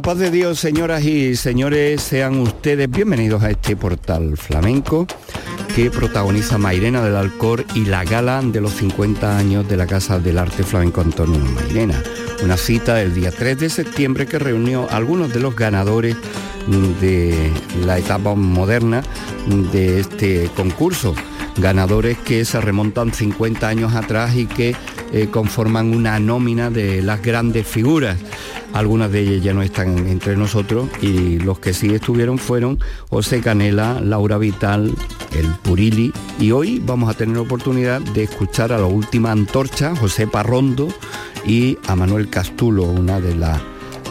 La paz de Dios, señoras y señores, sean ustedes bienvenidos a este portal flamenco que protagoniza Mairena del Alcor y la gala de los 50 años de la Casa del Arte Flamenco Antonio Mairena. Una cita del día 3 de septiembre que reunió algunos de los ganadores de la etapa moderna de este concurso. Ganadores que se remontan 50 años atrás y que eh, conforman una nómina de las grandes figuras algunas de ellas ya no están entre nosotros y los que sí estuvieron fueron José Canela, Laura Vital, el Purili y hoy vamos a tener la oportunidad de escuchar a la última antorcha, José Parrondo y a Manuel Castulo, una de las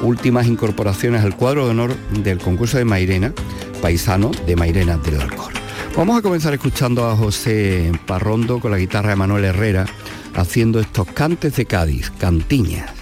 últimas incorporaciones al cuadro de honor del concurso de Mairena, paisano de Mairena del Alcor. Vamos a comenzar escuchando a José Parrondo con la guitarra de Manuel Herrera haciendo estos cantes de Cádiz, cantiñas.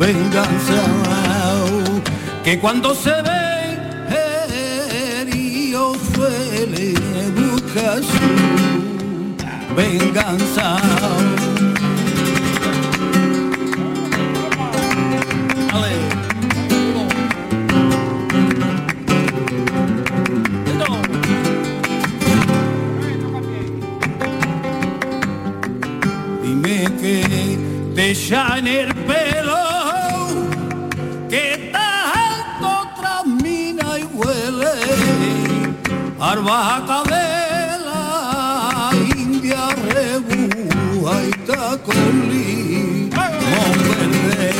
Venganza que cuando se ve Dios suele buscar su venganza ya arbaca de la india rebúa y tacolí. Verde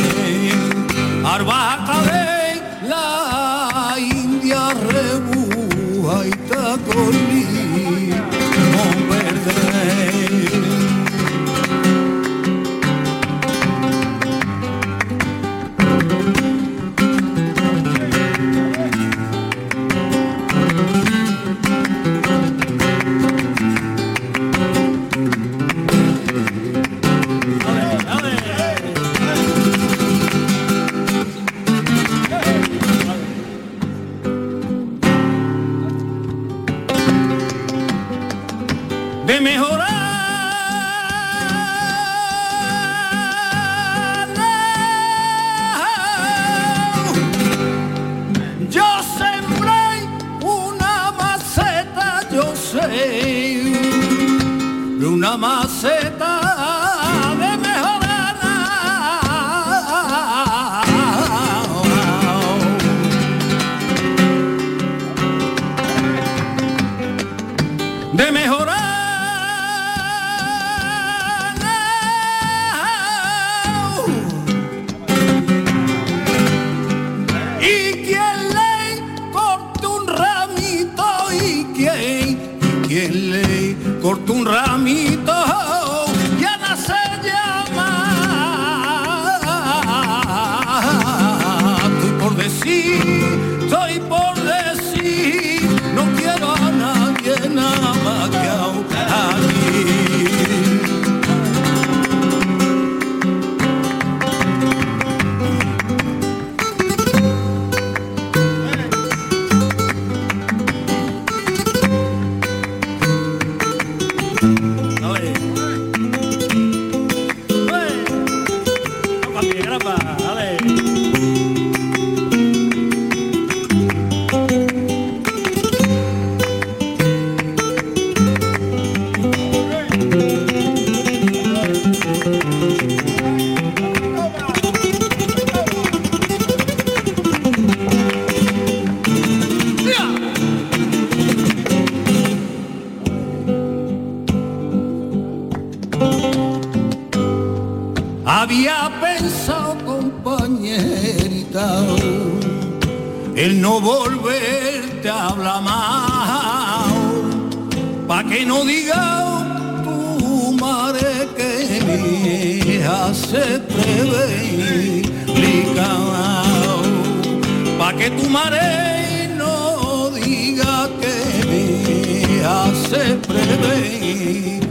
de mejorar. De mejorar. Y quien le corta un ramito y quien, y quien le un ramito. no diga oh, tu madre que mi hija se preveilica pa' que tu madre no diga que mi hija se preveilica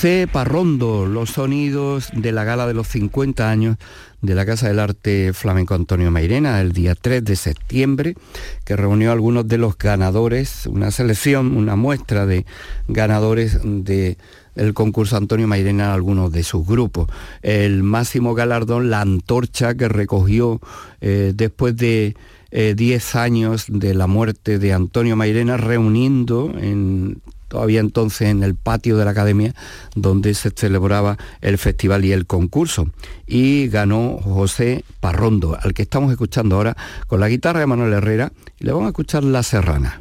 José Parrondo, los sonidos de la gala de los 50 años de la Casa del Arte Flamenco Antonio Mairena el día 3 de septiembre, que reunió a algunos de los ganadores, una selección, una muestra de ganadores de concurso Antonio Mairena algunos de sus grupos. El máximo galardón, la antorcha que recogió eh, después de 10 eh, años de la muerte de Antonio Mairena, reuniendo en todavía entonces en el patio de la academia donde se celebraba el festival y el concurso. Y ganó José Parrondo, al que estamos escuchando ahora con la guitarra de Manuel Herrera, y le vamos a escuchar La Serrana.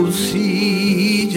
por si.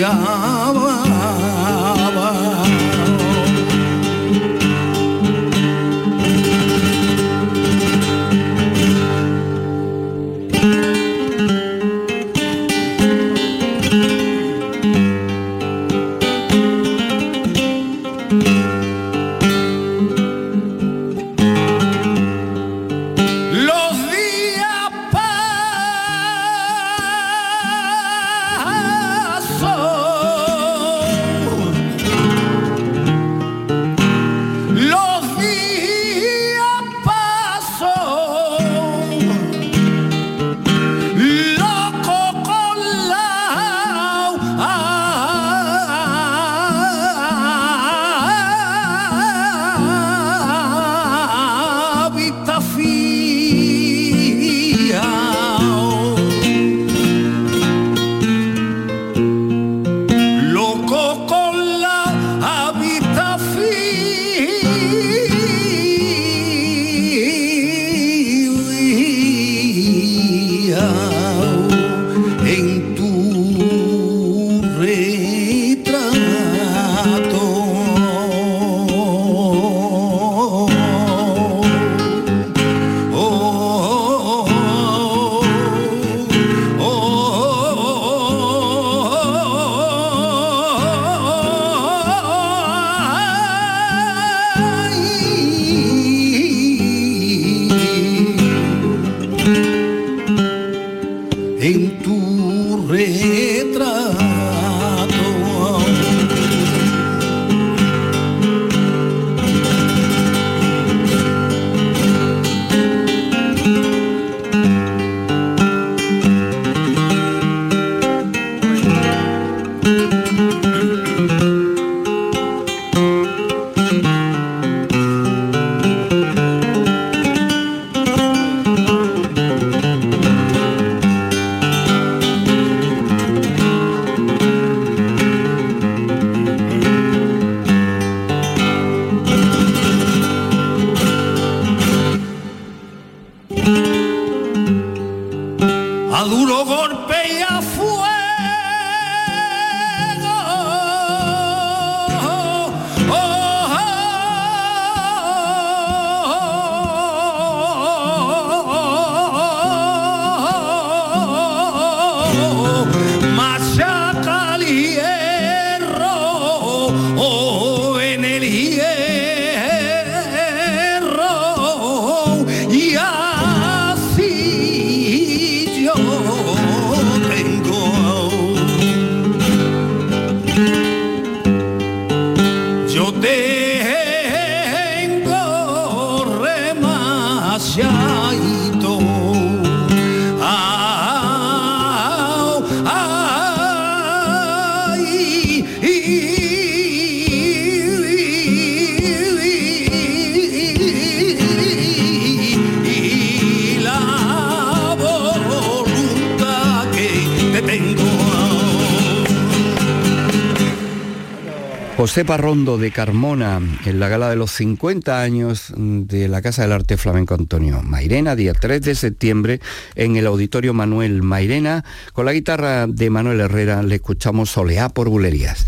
José Parrondo de Carmona en la gala de los 50 años de la Casa del Arte Flamenco Antonio Mairena, día 3 de septiembre en el Auditorio Manuel Mairena. Con la guitarra de Manuel Herrera le escuchamos Soleá por Bulerías.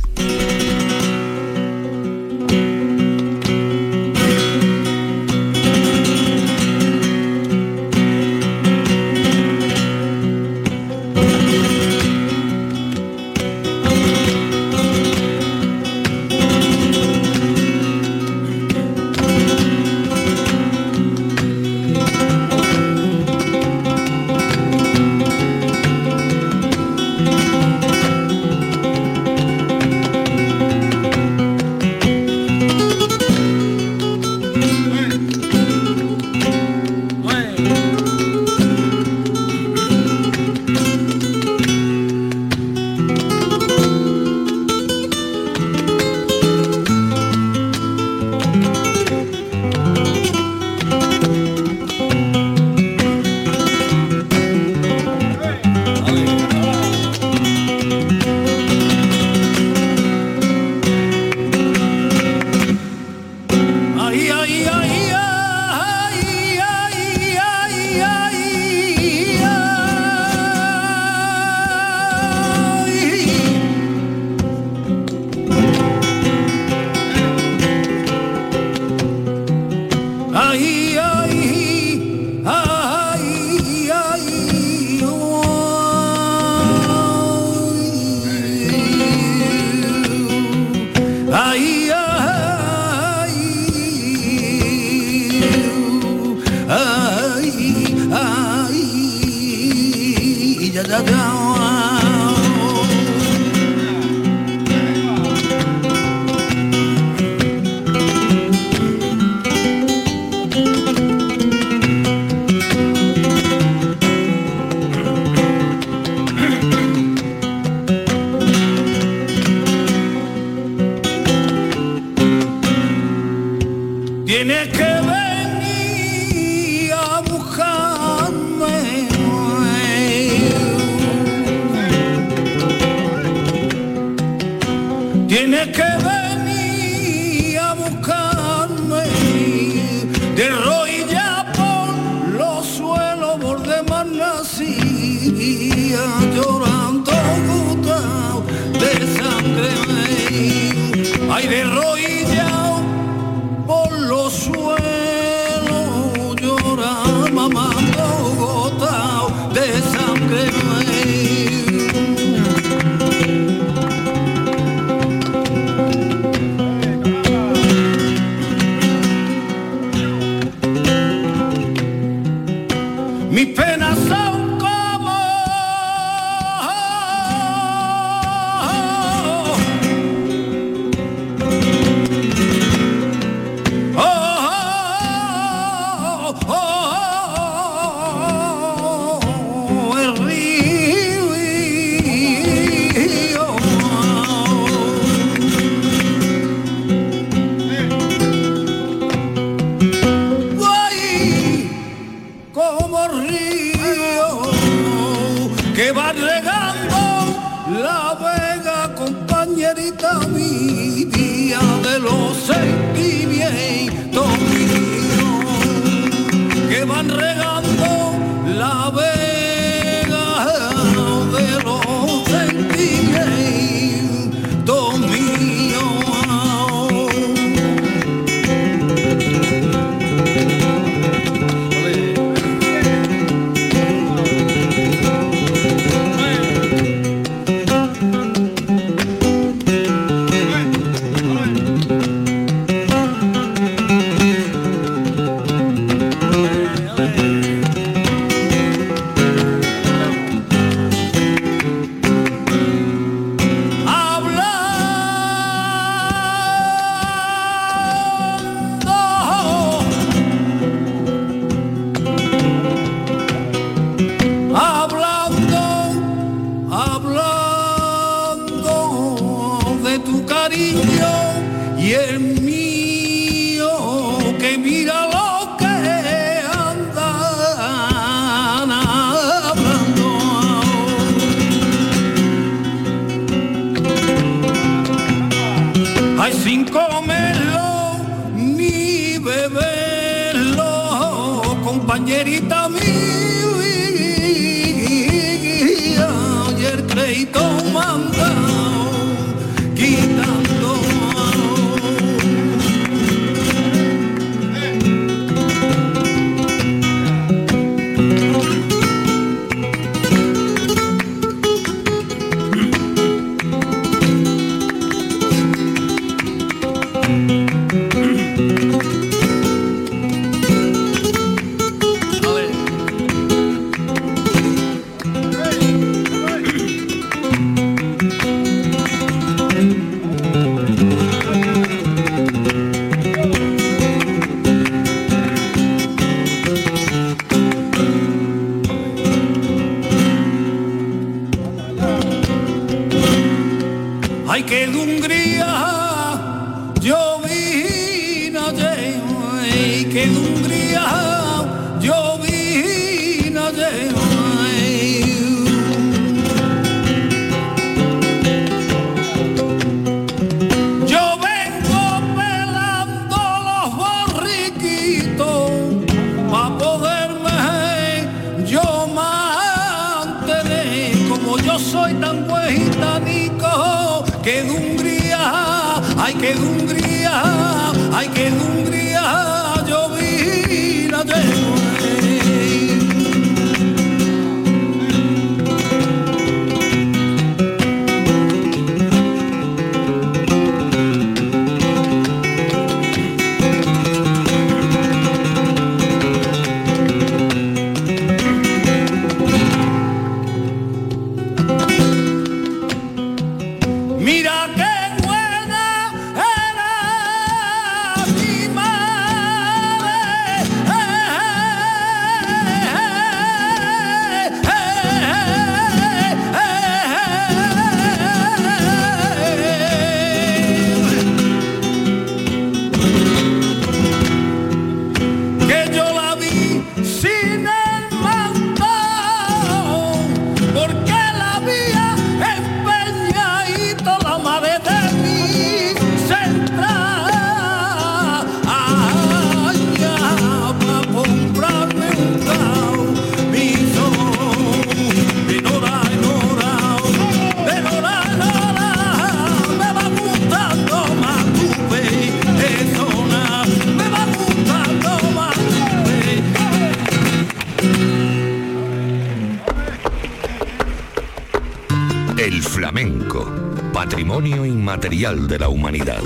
Inmaterial de la humanidad.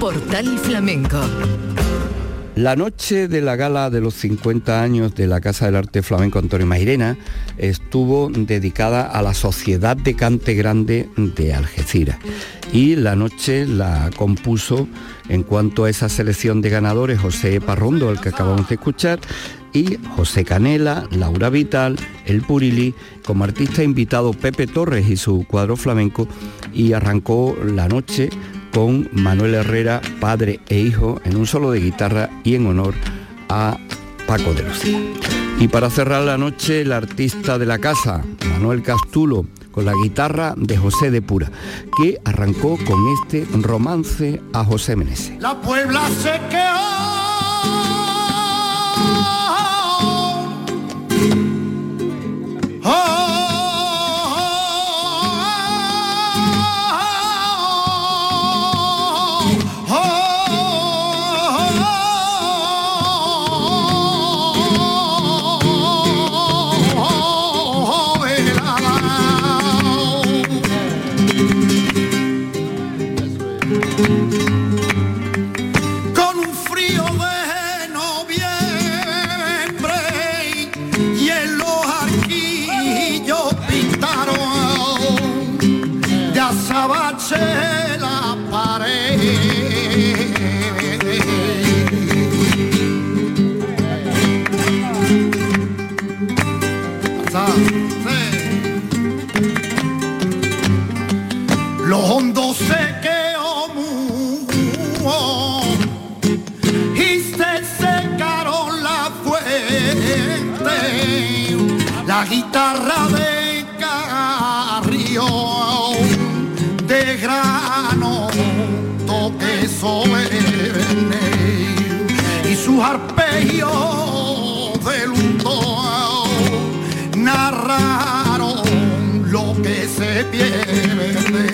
Portal Flamenco. La noche de la gala de los 50 años de la Casa del Arte Flamenco Antonio Mairena estuvo dedicada a la Sociedad de Cante Grande de Algeciras. Y la noche la compuso en cuanto a esa selección de ganadores José Parrondo, el que acabamos de escuchar, y José Canela, Laura Vital, El Purili, como artista invitado Pepe Torres y su cuadro flamenco, y arrancó la noche con Manuel Herrera, padre e hijo, en un solo de guitarra y en honor a Paco de Lucía. Y para cerrar la noche, el artista de la casa, Manuel Castulo, con la guitarra de José de Pura, que arrancó con este romance a José Meneses. La Puebla se quedó. guitarra de carrio de grano toque solemne y sus arpegios de luto narraron lo que se pierde.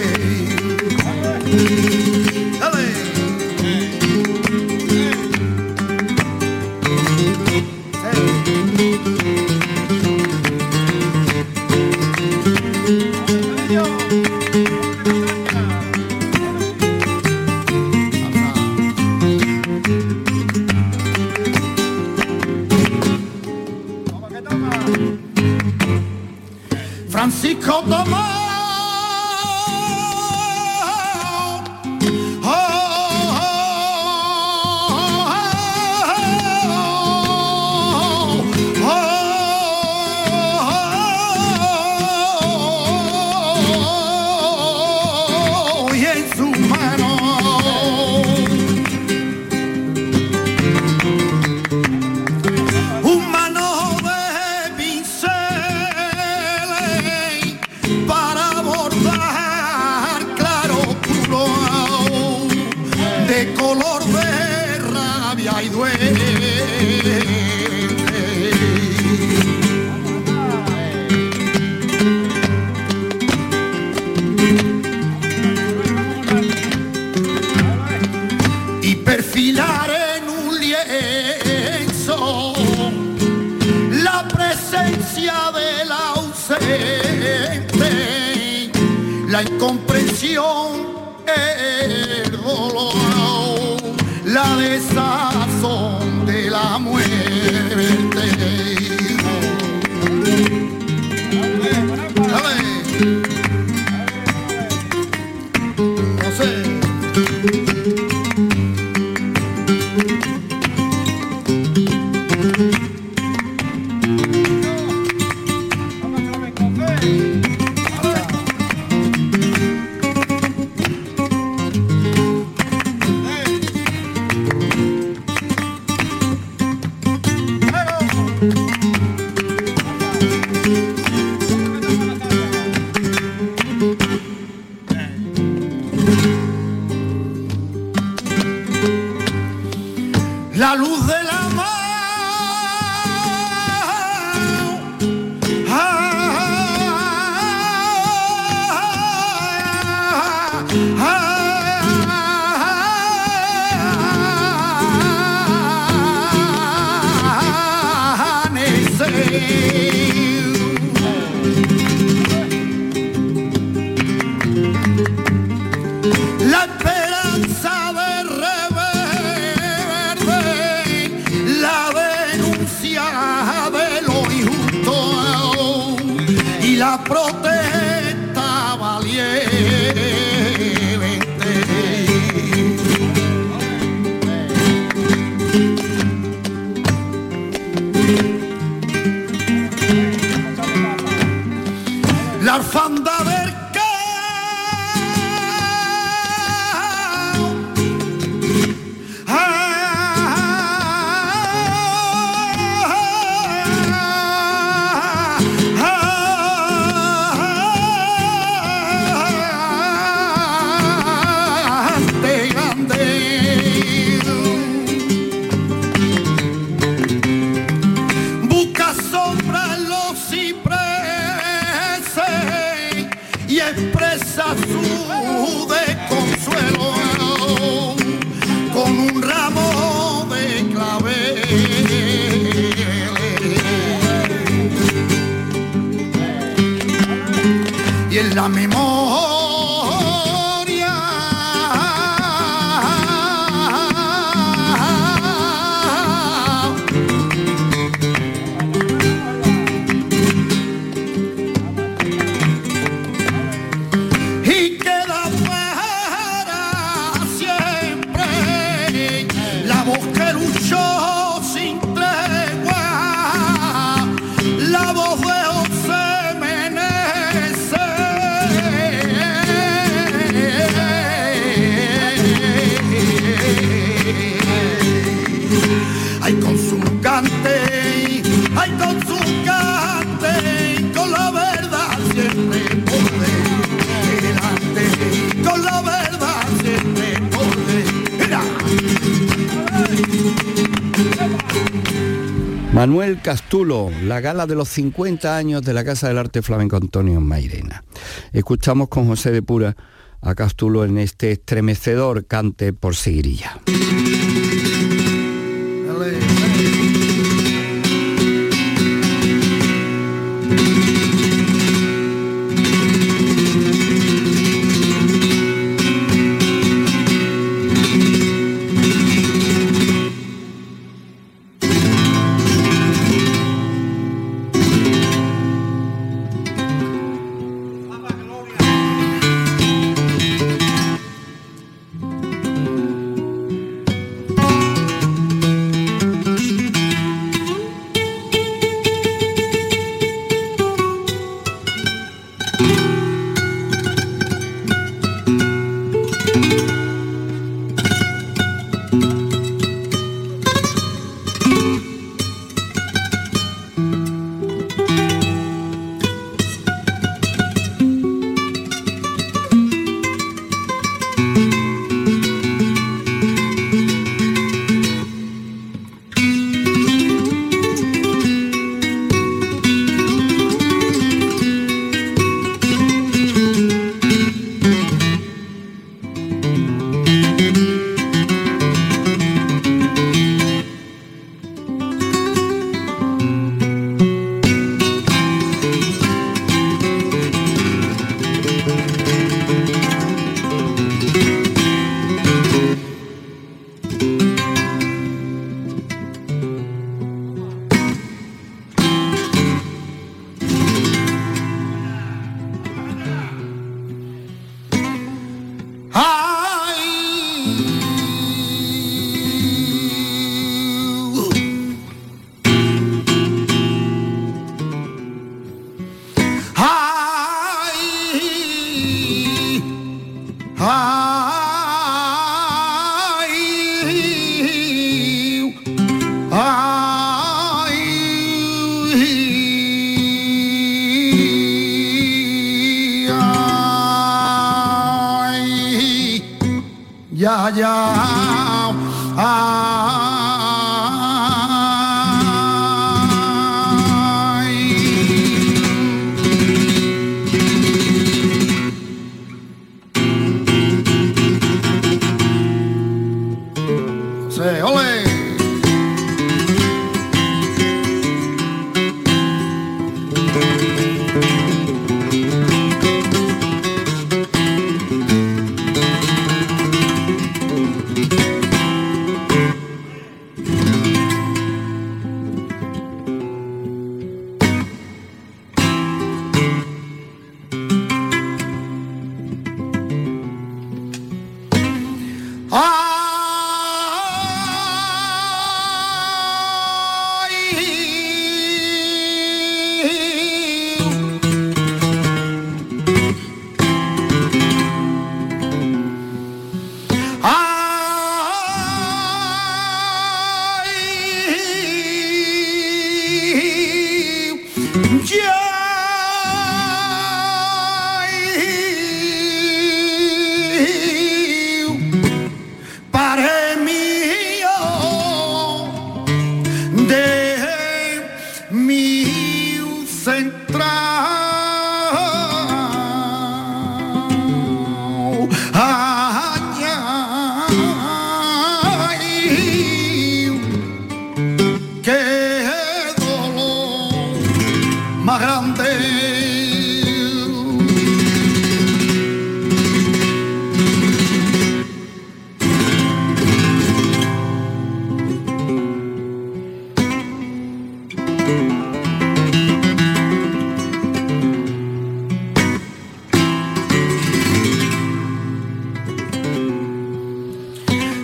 y en la memoria. Manuel Castulo, la gala de los 50 años de la Casa del Arte Flamenco Antonio Mairena. Escuchamos con José de Pura a Castulo en este estremecedor cante por seguirilla.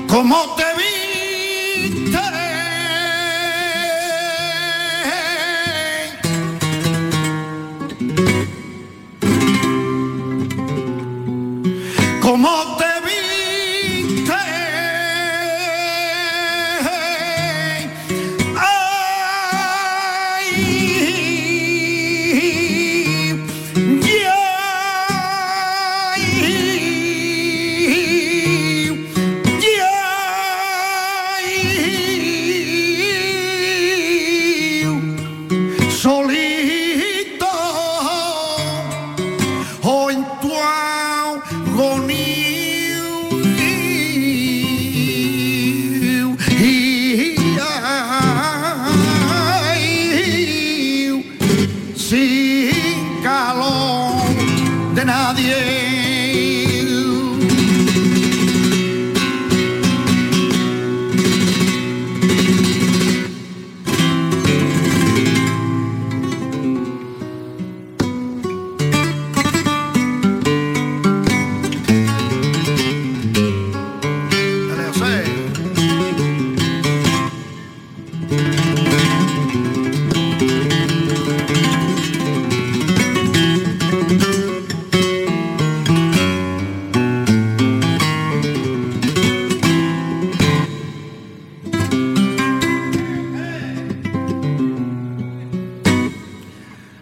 ¿Cómo te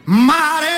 mighty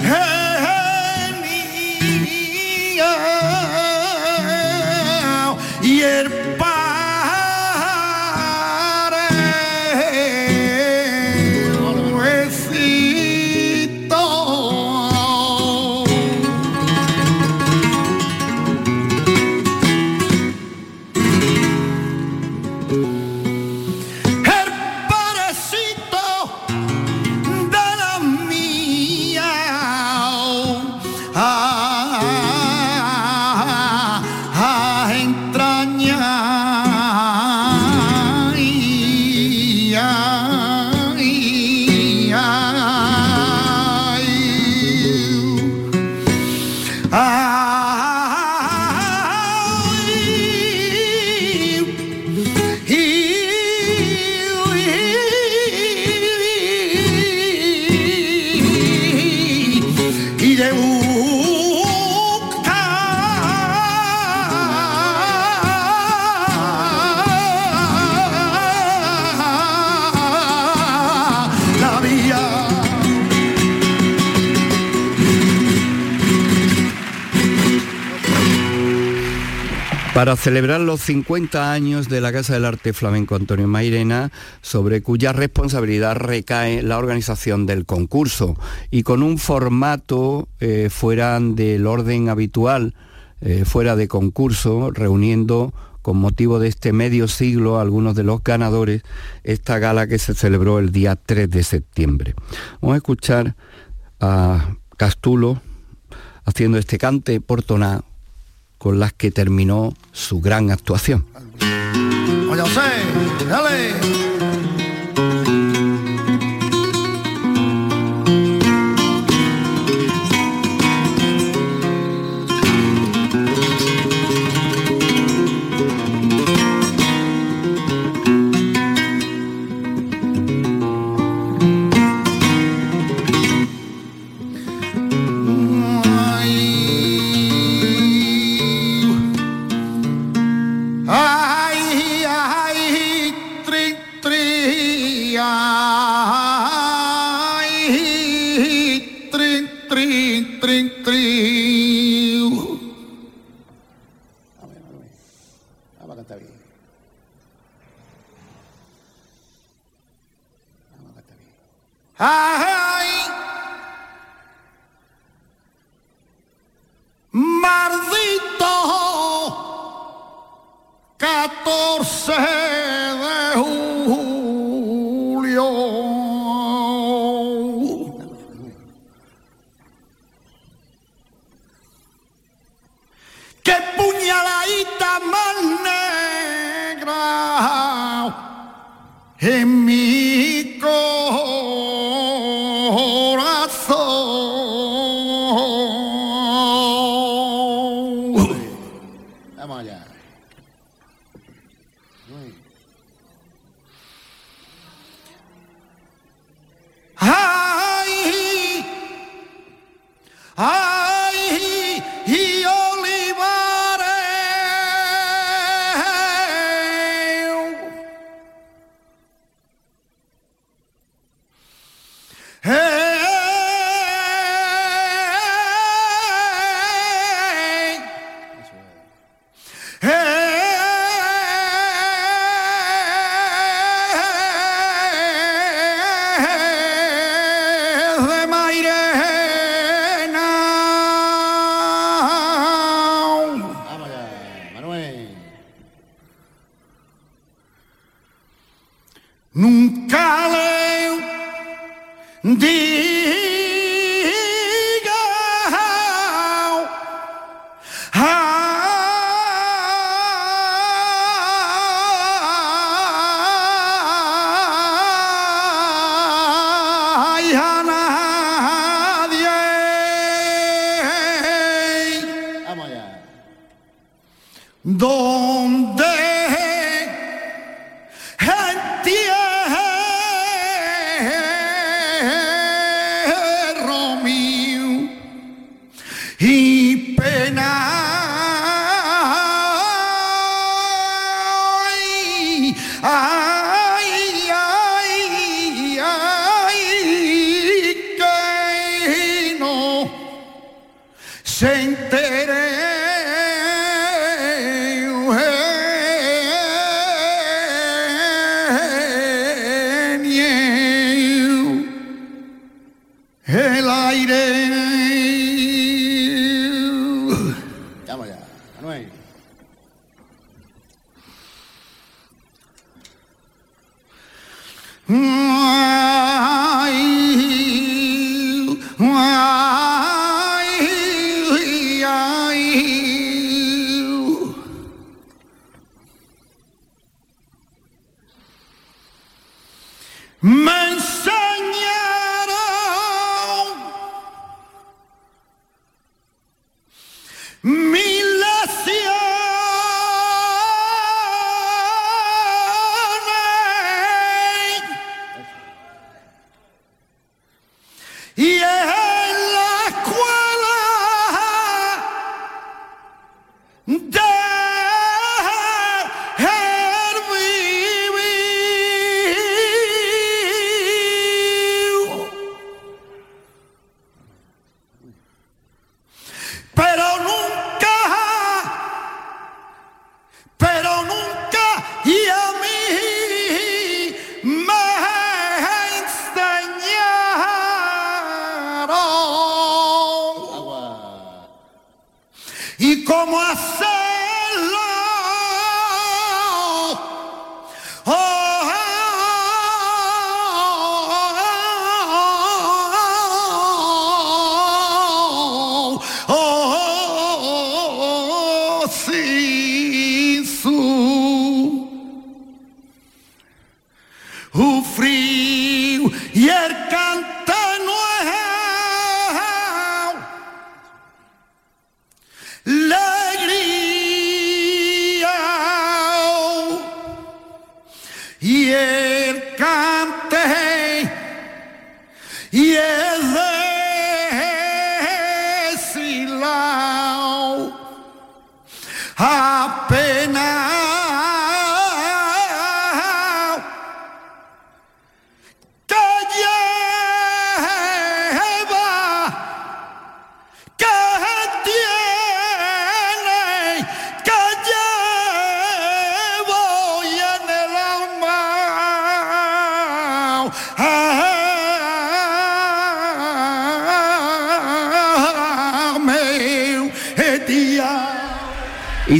Hey! Celebrar los 50 años de la Casa del Arte Flamenco Antonio Mairena, sobre cuya responsabilidad recae la organización del concurso, y con un formato eh, fuera del orden habitual, eh, fuera de concurso, reuniendo con motivo de este medio siglo algunos de los ganadores, esta gala que se celebró el día 3 de septiembre. Vamos a escuchar a Castulo haciendo este cante portoná con las que terminó su gran actuación. Ah!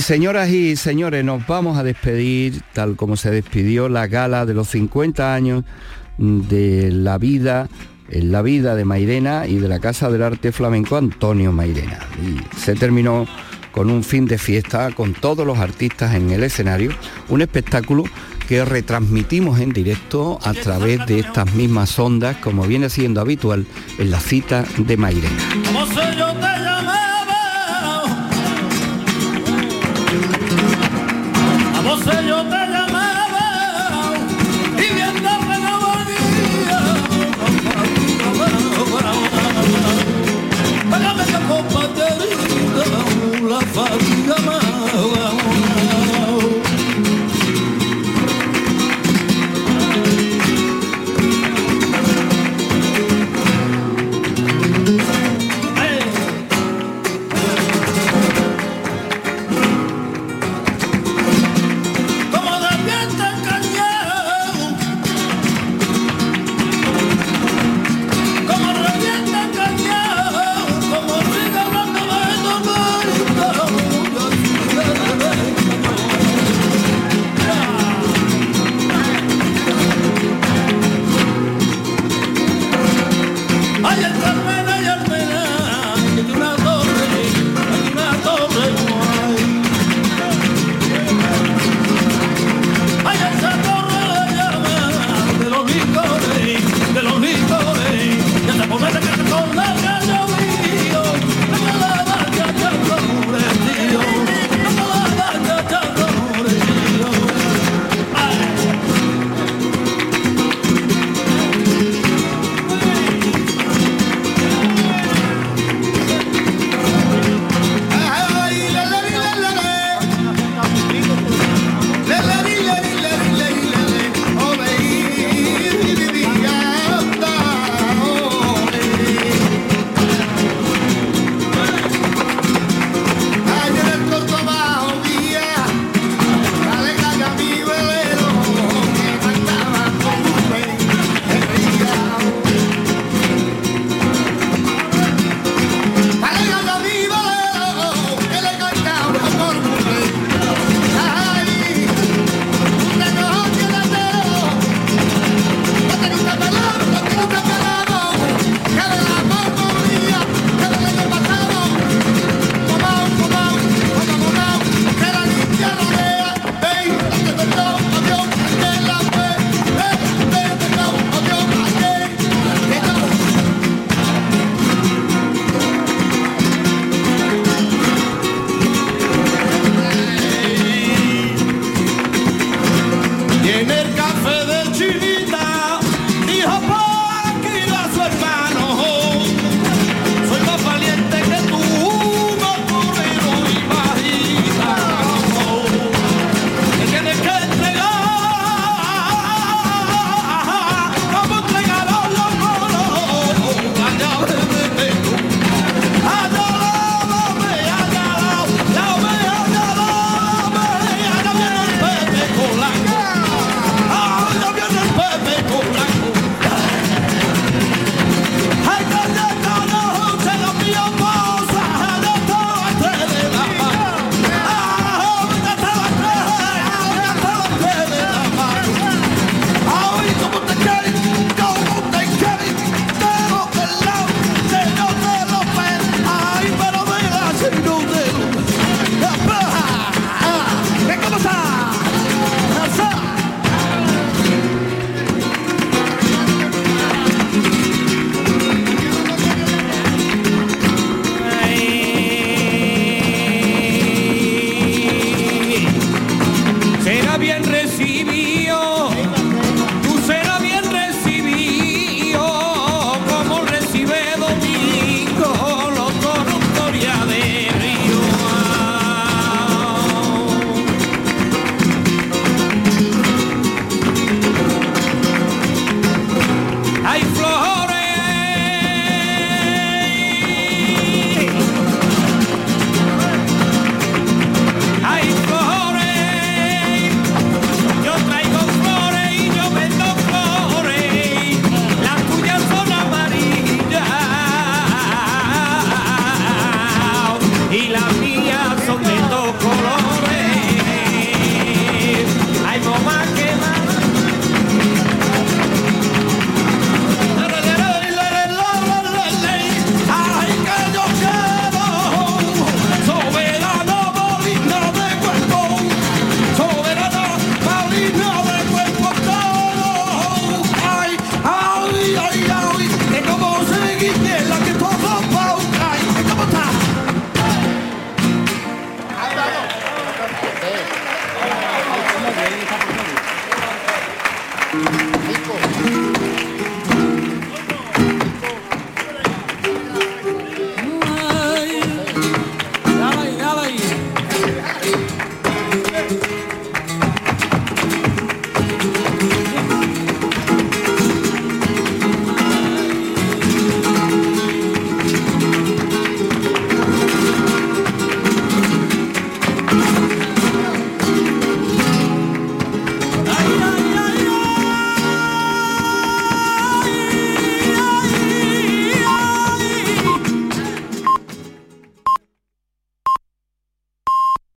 señoras y señores, nos vamos a despedir, tal como se despidió la gala de los 50 años de la vida, en la vida de Mairena y de la Casa del Arte Flamenco Antonio Mairena. Y se terminó con un fin de fiesta, con todos los artistas en el escenario, un espectáculo que retransmitimos en directo a través de estas mismas ondas, como viene siendo habitual en la cita de Mairena. sé, yo te llamaba y viendo que no volvía. Págame la compa, la farmacia.